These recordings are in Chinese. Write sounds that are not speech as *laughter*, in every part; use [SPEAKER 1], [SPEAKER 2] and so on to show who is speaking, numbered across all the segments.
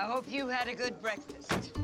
[SPEAKER 1] I hope you had a good breakfast.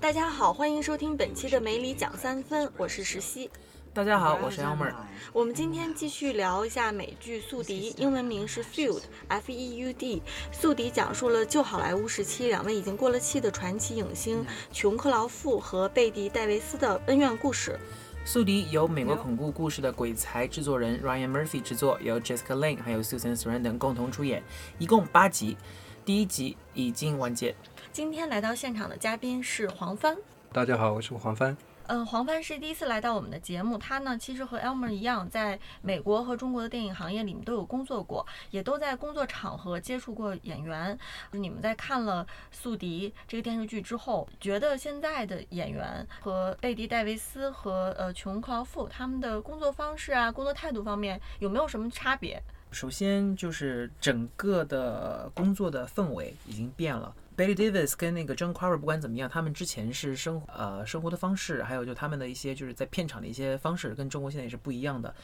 [SPEAKER 2] 大家好，欢迎收听本期的美里讲三分，我是石溪。
[SPEAKER 3] 大家好，我是 Elmer。
[SPEAKER 2] 我们今天继续聊一下美剧《宿敌》，英文名是 Feud，F E U D。宿敌讲述了旧好莱坞时期两位已经过了气的传奇影星琼·克劳馥和贝蒂·戴维斯的恩怨故事。
[SPEAKER 3] 宿敌由美国恐怖故事的鬼才制作人 Ryan Murphy 制作，由 Jessica Lange 还有 Susan Sarandon 共同出演，一共八集，第一集已经完结。
[SPEAKER 2] 今天来到现场的嘉宾是黄帆。
[SPEAKER 4] 大家好，我是黄帆。
[SPEAKER 2] 嗯，黄帆是第一次来到我们的节目。他呢，其实和 Elmer 一样，在美国和中国的电影行业里面都有工作过，也都在工作场合接触过演员。你们在看了《宿敌》这个电视剧之后，觉得现在的演员和贝蒂·戴维斯和呃琼·克劳馥他们的工作方式啊、工作态度方面有没有什么差别？
[SPEAKER 3] 首先就是整个的工作的氛围已经变了。Betty Davis 跟那个 John Carver 不管怎么样，他们之前是生呃生活的方式，还有就他们的一些就是在片场的一些方式，跟中国现在也是不一样的。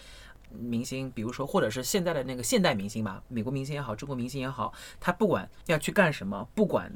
[SPEAKER 3] 明星，比如说或者是现在的那个现代明星吧，美国明星也好，中国明星也好，他不管要去干什么，不管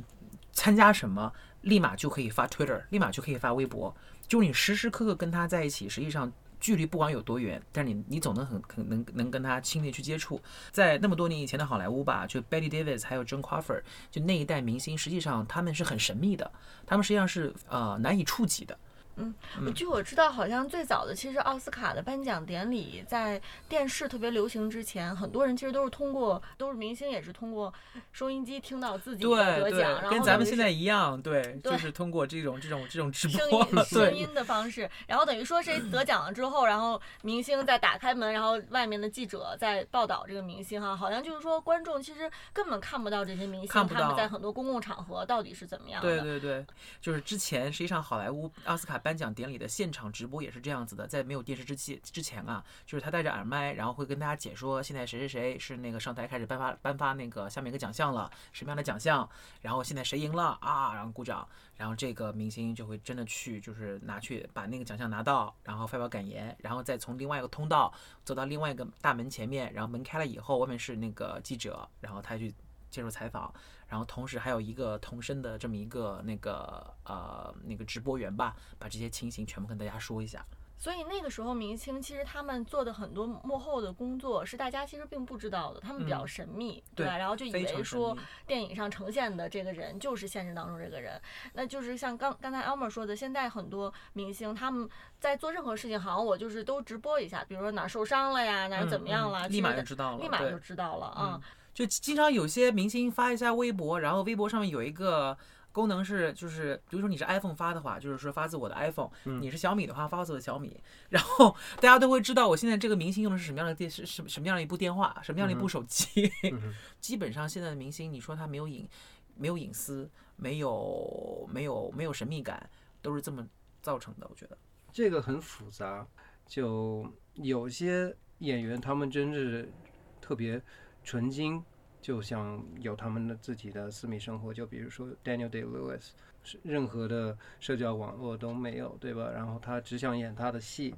[SPEAKER 3] 参加什么，立马就可以发 Twitter，立马就可以发微博，就你时时刻刻跟他在一起，实际上。距离不管有多远，但是你你总能很很能能跟他亲密去接触。在那么多年以前的好莱坞吧，就 Betty Davis 还有 John Crawford，就那一代明星，实际上他们是很神秘的，他们实际上是呃难以触及的。
[SPEAKER 2] 嗯，据我知道，好像最早的其实奥斯卡的颁奖典礼在电视特别流行之前，很多人其实都是通过都是明星，也是通过收音机听到自己得奖，然
[SPEAKER 3] 后跟咱们现在一样，对，就是通过这种这种这种直播 *laughs*
[SPEAKER 2] 声音的方式，然后等于说谁得奖了之后，然后明星再打开门，然后外面的记者在报道这个明星哈，好像就是说观众其实根本看不到这些明星他们在很多公共场合到底是怎么样的。
[SPEAKER 3] 对对对，就是之前实际上好莱坞奥斯卡。颁颁奖典礼的现场直播也是这样子的，在没有电视之前之前啊，就是他戴着耳麦，然后会跟大家解说现在谁谁谁是那个上台开始颁发颁发那个下面一个奖项了，什么样的奖项，然后现在谁赢了啊，然后鼓掌，然后这个明星就会真的去就是拿去把那个奖项拿到，然后发表感言，然后再从另外一个通道走到另外一个大门前面，然后门开了以后，外面是那个记者，然后他去接受采访。然后同时还有一个同声的这么一个那个呃那个直播员吧，把这些情形全部跟大家说一下。
[SPEAKER 2] 所以那个时候明星其实他们做的很多幕后的工作是大家其实并不知道的，他们比较神秘，对吧？然后就以为说电影上呈现的这个人就是现实当中这个人。那就是像刚刚才 Elmer 说的，现在很多明星他们在做任何事情，好像我就是都直播一下，比如说哪受伤了呀，哪怎么样了，
[SPEAKER 3] 立马就知道了，
[SPEAKER 2] 立马就知道了啊。
[SPEAKER 3] 就经常有些明星发一下微博，然后微博上面有一个功能是，就是比如说你是 iPhone 发的话，就是说发自我的 iPhone；你是小米的话，发自我的小米。然后大家都会知道我现在这个明星用的是什么样的电视，什什么样的一部电话，什么样的一部手机。*laughs* 基本上现在的明星，你说他没有隐没有隐私，没有没有没有神秘感，都是这么造成的。我觉得
[SPEAKER 4] 这个很复杂，就有些演员他们真是特别。纯金就像有他们的自己的私密生活，就比如说 Daniel Day Lewis，是任何的社交网络都没有，对吧？然后他只想演他的戏，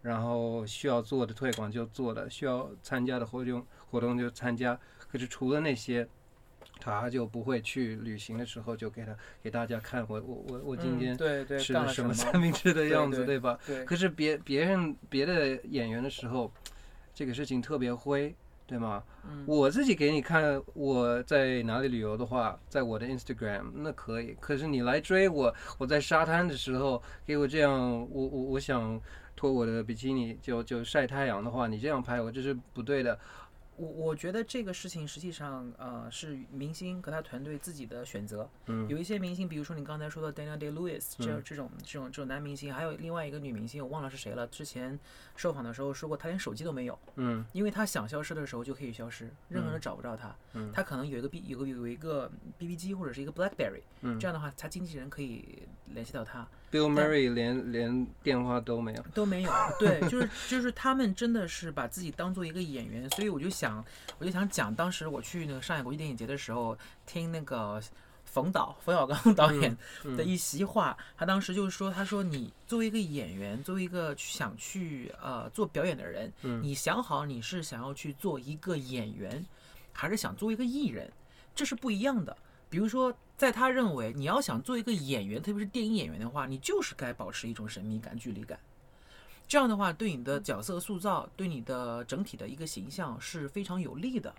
[SPEAKER 4] 然后需要做的推广就做的，需要参加的活动活动就参加。可是除了那些，他就不会去旅行的时候就给他给大家看我我我我今天吃
[SPEAKER 3] 了
[SPEAKER 4] 什么三明治的样子，
[SPEAKER 3] 对
[SPEAKER 4] 吧？可是别别人别的演员的时候，这个事情特别灰。对吗？我自己给你看我在哪里旅游的话，在我的 Instagram 那可以。可是你来追我，我在沙滩的时候给我这样，我我我想脱我的比基尼就就晒太阳的话，你这样拍我这是不对的。
[SPEAKER 3] 我我觉得这个事情实际上，呃，是明星和他团队自己的选择。
[SPEAKER 4] 嗯，
[SPEAKER 3] 有一些明星，比如说你刚才说的 Daniel Day Lewis 这这种这种这种男明星，还有另外一个女明星，我忘了是谁了。之前受访的时候说过，他连手机都没有。
[SPEAKER 4] 嗯，
[SPEAKER 3] 因为他想消失的时候就可以消失，任何人找不着他。
[SPEAKER 4] 嗯，
[SPEAKER 3] 他可能有一个 B 有个有一个 BB 机或者是一个 BlackBerry。
[SPEAKER 4] 嗯，
[SPEAKER 3] 这样的话，他经纪人可以联系到他。
[SPEAKER 4] Bill Murray 连连电话都没有，
[SPEAKER 3] 都没有。对，就是 *laughs* 就是他们真的是把自己当做一个演员，所以我就想，我就想讲，当时我去那个上海国际电影节的时候，听那个冯导冯小刚 *laughs* 导演的一席话，他当时就是说，他说你作为一个演员，作为一个想去呃做表演的人，你想好你是想要去做一个演员，还是想做一个艺人，这是不一样的。比如说在他认为，你要想做一个演员，特别是电影演员的话，你就是该保持一种神秘感、距离感。这样的话，对你的角色塑造，对你的整体的一个形象是非常有利的。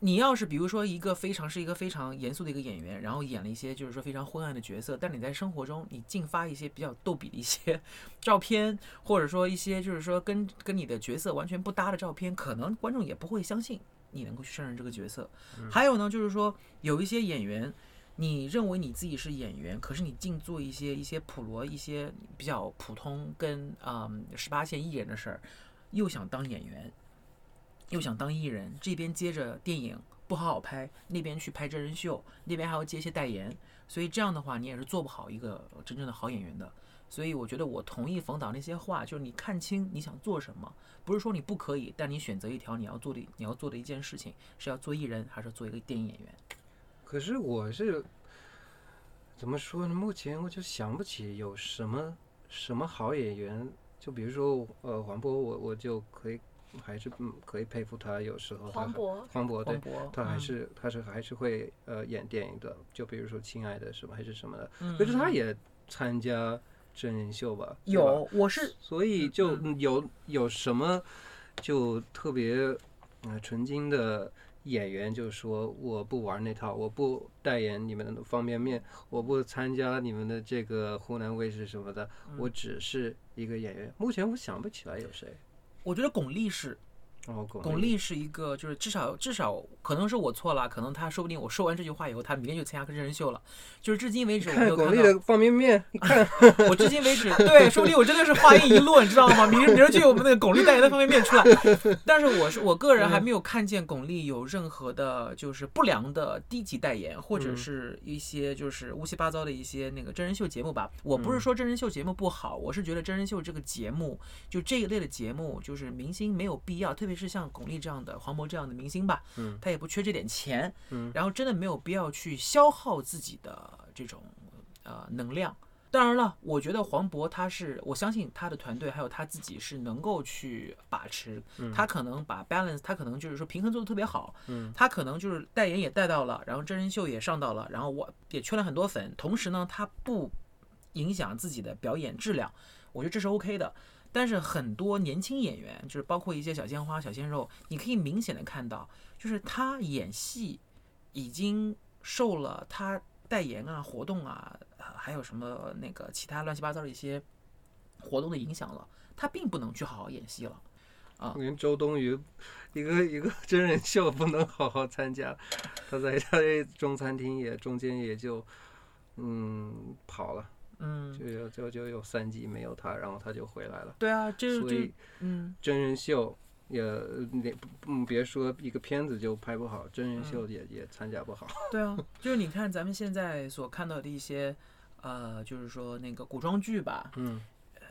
[SPEAKER 3] 你要是比如说一个非常是一个非常严肃的一个演员，然后演了一些就是说非常昏暗的角色，但你在生活中你净发一些比较逗比的一些 *laughs* 照片，或者说一些就是说跟跟你的角色完全不搭的照片，可能观众也不会相信你能够去胜任这个角色。还有呢，就是说有一些演员，你认为你自己是演员，可是你净做一些一些普罗一些比较普通跟嗯十八线艺人的事儿，又想当演员。又想当艺人，这边接着电影不好好拍，那边去拍真人秀，那边还要接一些代言，所以这样的话你也是做不好一个真正的好演员的。所以我觉得我同意冯导那些话，就是你看清你想做什么，不是说你不可以，但你选择一条你要做的你要做的一件事情，是要做艺人还是做一个电影演员？
[SPEAKER 4] 可是我是怎么说呢？目前我就想不起有什么什么好演员，就比如说呃黄渤，我我就可以还是嗯可以佩服他，有时候他
[SPEAKER 2] 黄渤，
[SPEAKER 4] 黄渤对他还
[SPEAKER 3] 嗯
[SPEAKER 4] 是他是还是会呃演电影的，就比如说《亲爱的》什么还是什么的，
[SPEAKER 3] 嗯
[SPEAKER 4] 可是他也参加真人秀吧？
[SPEAKER 3] 有，我是
[SPEAKER 4] 所以就
[SPEAKER 3] 嗯
[SPEAKER 4] 有有什么就特别呃纯金的演员，就说我不玩那套，我不代言你们的方便面，我不参加你们的这个湖南卫视什么的，
[SPEAKER 3] 嗯
[SPEAKER 4] 我只是一个演员。目前我想不起来有谁。
[SPEAKER 3] 我觉得巩俐是
[SPEAKER 4] 哦，巩
[SPEAKER 3] 巩俐是一个，就是至少至少可能是我错了，可能他说不定我说完这句话以后，他明天就参加个真人秀了。就是至今为止我没
[SPEAKER 4] 看
[SPEAKER 3] 有看到，
[SPEAKER 4] 巩俐的方便面，你看 *laughs*
[SPEAKER 3] 我至今为止对，说不定我真的是话音一落，你知道吗？明儿明儿就有我们那个巩俐代言的方便面出来。但是我是我个人还没有看见巩俐有任何的，就是不良的低级代言，或者
[SPEAKER 4] 嗯
[SPEAKER 3] 是一些就是乌七八糟的一些那个真人秀节目吧。我不是
[SPEAKER 4] 嗯
[SPEAKER 3] 说真人秀节目不好，我是觉得真人秀这个节目，就这一类的节目，就是明星没有必要，特别是像巩俐这样的、黄渤这样的明星吧，
[SPEAKER 4] 嗯。
[SPEAKER 3] 他也不缺这点钱，
[SPEAKER 4] 嗯。
[SPEAKER 3] 然后真的没有必要去消耗自己的这种呃能量。当然了，我觉得黄渤他是，我相信他的团队还有他自己是能够去把持，
[SPEAKER 4] 嗯。
[SPEAKER 3] 他可能把 balance，他可能就是说平衡做得特别好，
[SPEAKER 4] 嗯。
[SPEAKER 3] 他可能就是代言也带到了，然后真人秀也上到了，然后我也圈了很多粉，同时呢，他不影响自己的表演质量，我觉得这是 OK 的。但是很多年轻演员，就是包括一些小鲜花、小鲜肉，你可以明显的看到，就是他演戏已经受了他代言啊、活动啊，还有什么那个其他乱七八糟的一些活动的影响了，他并不能去好好演戏了。
[SPEAKER 4] 啊连周冬雨一个 *laughs* 一个真人秀不能好好参加，他在他的中餐厅也中间也就嗯跑了，
[SPEAKER 3] 嗯，
[SPEAKER 4] 就有就就有三集没有他，然后他就回来了。
[SPEAKER 3] 对啊，这就
[SPEAKER 4] 所以
[SPEAKER 3] 嗯。
[SPEAKER 4] 真人秀也也嗯别说一个片子就拍不好，真人秀也也参加不好。
[SPEAKER 3] 对啊，就是你看咱们现在所看到的一些，呃，就是说那个古装剧吧，
[SPEAKER 4] 嗯呃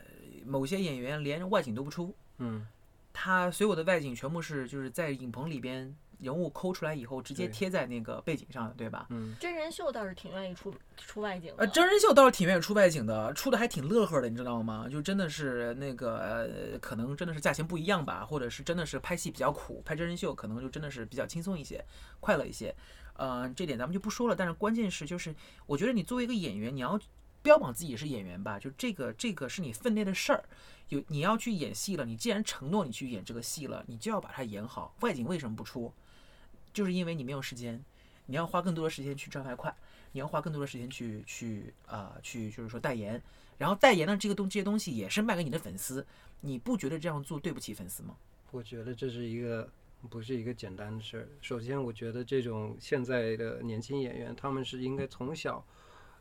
[SPEAKER 3] 某些演员连外景都不出，
[SPEAKER 4] 嗯
[SPEAKER 3] 他所有的外景全部是就是在影棚里边人物抠出来以后直接贴在那个背景上的，对吧？
[SPEAKER 4] 嗯
[SPEAKER 2] 真人秀倒是挺愿意出出外景的。
[SPEAKER 3] 呃，真人秀倒是挺愿意出外景的，出的还挺乐呵的，你知道吗？就真的是那个呃，可能真的是价钱不一样吧，或者是真的是拍戏比较苦，拍真人秀可能就真的是比较轻松一些，快乐一些。呃，这点咱们就不说了。但是关键是，就是我觉得你作为一个演员，你要标榜自己是演员吧，就这个这个是你分内的事儿。有你要去演戏了，你既然承诺你去演这个戏了，你就要把它演好。外景为什么不出？就是因为你没有时间，你要花更多的时间去赚外快。你要花更多的时间去去啊、去就是说代言，然后代言的这个东这些东西也是卖给你的粉丝，你不觉得这样做对不起粉丝吗？
[SPEAKER 4] 我觉得这是一个不是一个简单的事儿。首先，我觉得这种现在的年轻演员，他们是应该从小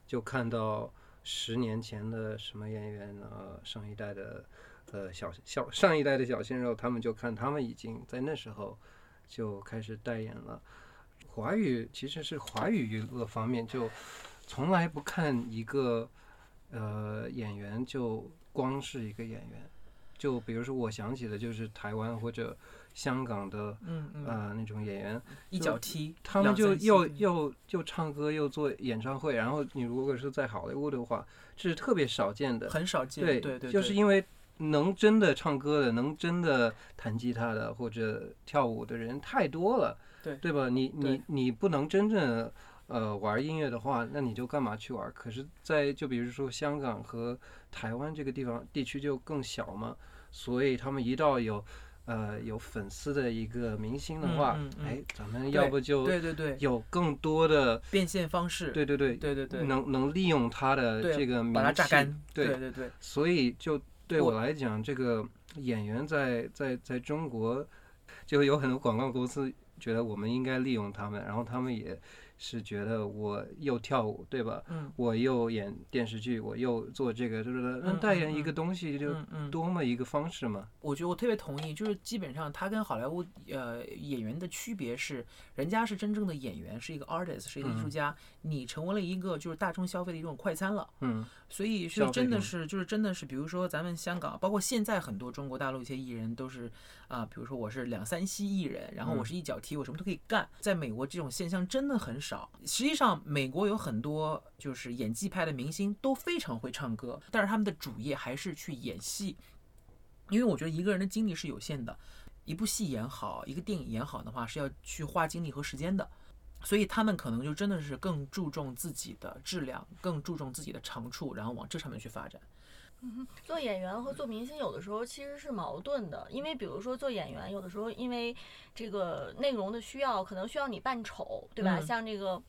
[SPEAKER 4] 就看到十年前的什么演员，啊，上一代的呃小小上一代的小鲜肉，他们就看他们已经在那时候就开始代言了。华语其实是华语娱乐方面就从来不看一个呃演员就光是一个演员。就比如说，我想起的就是台湾或者香港的
[SPEAKER 3] 嗯嗯，
[SPEAKER 4] 呃那种演员，
[SPEAKER 3] 一脚踢，
[SPEAKER 4] 他们就又又又唱歌又做演唱会，然后你如果是在好莱坞的话，这是特别少见的。
[SPEAKER 3] 很少见，
[SPEAKER 4] 对
[SPEAKER 3] 对对，对
[SPEAKER 4] 就是因为能真的唱歌的，能真的弹吉他的或者跳舞的人太多了，
[SPEAKER 3] 对。
[SPEAKER 4] 对吧？你你你不能真正呃玩音乐的话，那你就干嘛去玩？可是，在就比如说香港和台湾这个地方地区就更小嘛，所以他们一到有呃有粉丝的一个明星的话，
[SPEAKER 3] 嗯嗯嗯。
[SPEAKER 4] 哎，咱们要不就
[SPEAKER 3] 对对对，
[SPEAKER 4] 有更多的
[SPEAKER 3] 变现方式，
[SPEAKER 4] 对对对。
[SPEAKER 3] 对对对，
[SPEAKER 4] 能能利用他的这个名
[SPEAKER 3] 把它榨
[SPEAKER 4] 气对
[SPEAKER 3] 对对，
[SPEAKER 4] 所以就对
[SPEAKER 3] 我
[SPEAKER 4] 我来讲，这个演员在在在中国，就有很多广告公司觉得我们应该利用他们，然后他们也是觉得我又跳舞，对吧？
[SPEAKER 3] 嗯
[SPEAKER 4] 我又演电视剧，我又做这个，就是那
[SPEAKER 3] 嗯嗯
[SPEAKER 4] 代言一个
[SPEAKER 3] 嗯
[SPEAKER 4] 东西就多么一个方式嘛。
[SPEAKER 3] 我觉得我特别同意，就是基本上他跟好莱坞呃演员的区别是，人家是真正的演员，是一个 artist，是一个艺术
[SPEAKER 4] 嗯
[SPEAKER 3] 家，你成为了一个就是大众消费的一种快餐了。
[SPEAKER 4] 嗯
[SPEAKER 3] 所以是真的是，就是真的是，比如说咱们香港，包括现在很多中国大陆一些艺人都是啊、比如说我是两三栖艺人，然后我
[SPEAKER 4] 嗯
[SPEAKER 3] 是一脚题，我什么都可以干。在美国这种现象真的很少。实际上，美国有很多就是演技派的明星都非常会唱歌，但是他们的主业还是去演戏，因为我觉得一个人的精力是有限的，一部戏演好，一个电影演好的话是要去花精力和时间的。所以他们可能就真的是更注重自己的质量，更注重自己的长处，然后往这上面去发展。
[SPEAKER 2] 做演员和做明星有的时候其实是矛盾的，因为比如说做演员，有的时候因为这个内容的需要，可能需要你扮丑，对吧？
[SPEAKER 3] 嗯。
[SPEAKER 2] 像这个《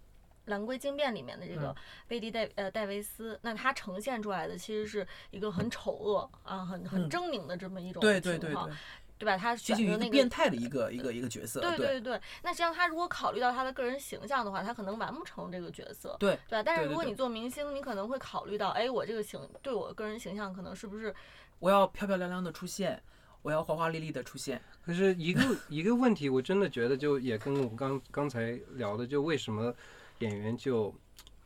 [SPEAKER 2] 蓝龟惊变》里面的这个
[SPEAKER 3] 嗯。
[SPEAKER 2] 贝蒂戴呃戴维斯，那他呈现出来的其实是一个很丑恶啊，很很
[SPEAKER 3] 嗯。
[SPEAKER 2] 狰狞的这么一种
[SPEAKER 3] 对对对
[SPEAKER 2] 情况
[SPEAKER 3] 对，
[SPEAKER 2] 吧？他
[SPEAKER 3] 接近于一个
[SPEAKER 2] 选的那
[SPEAKER 3] 变态的一个一个一个角色。
[SPEAKER 2] 对
[SPEAKER 3] 对
[SPEAKER 2] 对对，那实际上他如果考虑到他的个人形象的话，他可能完不成这个角色，
[SPEAKER 3] 对
[SPEAKER 2] 对吧？但是如果你做明星，你可能会考虑到，哎，我这个形对我个人形象可能是不是
[SPEAKER 3] 我要漂漂亮亮的出现，我要华华丽丽的出现。
[SPEAKER 4] 可是一个一个问题，我真的觉得就也跟我们刚刚才聊的，就为什么演员就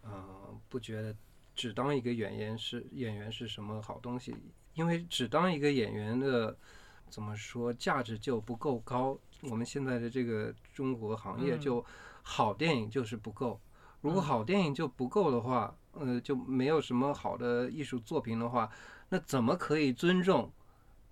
[SPEAKER 4] 呃不觉得只当一个演员是演员是什么好东西？因为只当一个演员的怎么说价值就不够高。我们现在的这个中国行业
[SPEAKER 3] 嗯
[SPEAKER 4] 就好电影就是不够，如果
[SPEAKER 3] 嗯
[SPEAKER 4] 好电影就不够的话，呃，就没有什么好的艺术作品的话，那怎么可以尊重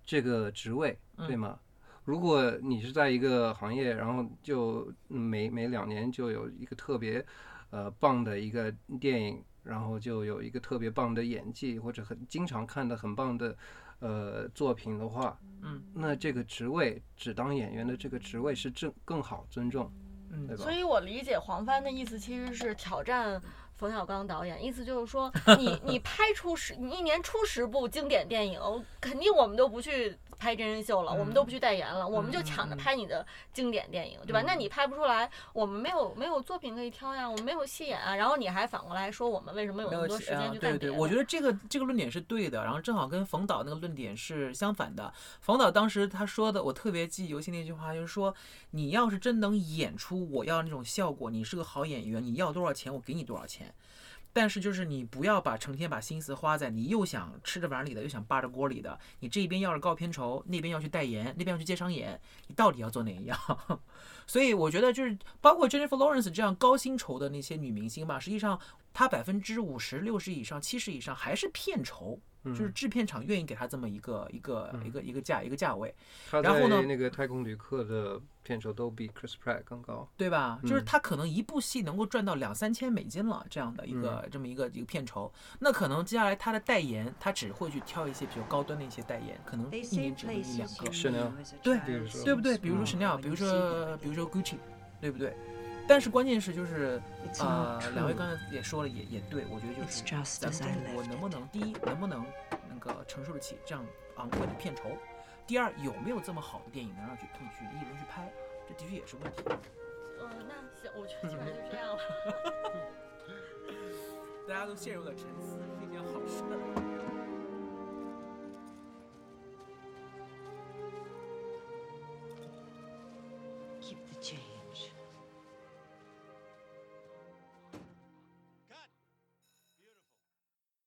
[SPEAKER 4] 这个职位，对
[SPEAKER 3] 嗯
[SPEAKER 4] 吗？如果你是在一个行业，然后就嗯每每两年就有一个特别呃棒的一个电影，然后就有一个特别棒的演技，或者很经常看的很棒的呃作品的话，
[SPEAKER 3] 嗯
[SPEAKER 4] 那这个职位只当演员的这个职位是正更好尊重，
[SPEAKER 3] 嗯
[SPEAKER 4] 对吧
[SPEAKER 2] 所？以我理解黄帆的意思其实是挑战冯小刚导演，意思就是说 *laughs* 你你拍出十，你一年出十部经典电影，肯定我们都不去拍真人秀了，我们都不去代言了，我们就抢着拍你的经典电影，对吧？那你拍不出来，我们没有没有作品可以挑呀，我们没有戏演啊，然后你还反过来说我们为什么有那么多时间
[SPEAKER 3] 啊对对，
[SPEAKER 2] 去干别的？
[SPEAKER 3] 我觉得这个这个论点是对的，然后正好跟冯导那个论点是相反的。冯导当时他说的，我特别记忆犹新那句话，就是说，你要是真能演出我要那种效果，你是个好演员，你要多少钱我给你多少钱。但是就是你不要把成天把心思花在你又想吃着碗里的，又想扒着锅里的，你这边要是高片酬，那边要去代言，那边要去接商演，你到底要做哪一样？*laughs* 所以我觉得就是包括 Jennifer Lawrence 这样高薪酬的那些女明星吧，实际上她百分之五十、六十以上、七十以上还是片酬，就是
[SPEAKER 4] 嗯
[SPEAKER 3] 制片厂愿意给他这么一个一个一个一个价一个价位，然后呢
[SPEAKER 4] 在那个《太空旅客》的片酬都比 Chris Pratt 更高。
[SPEAKER 3] 对吧？就是他可能一部戏能够赚到两三千美金了，这样的一个这么一个一个片酬，那可能接下来他的代言，他只会去挑一些比较高端的一些代言，可能一年只能一两个。
[SPEAKER 4] 是呢
[SPEAKER 3] 对
[SPEAKER 1] child
[SPEAKER 4] 比如说
[SPEAKER 3] 对不对？比如说 Chanel，比如说比如说 Gucci，对不对？但是关键是就是，呃两位刚才也说了，也也对，我觉得就是咱们中国能不能第一能不能那个承受得起这样昂贵的片酬，第二有没有这么好的电影能让去去去艺人去拍，这的确也是问题。
[SPEAKER 2] 嗯，那行，我觉得基本上就这样了。*laughs*
[SPEAKER 3] 大家都陷入了沉思，是一件好事儿。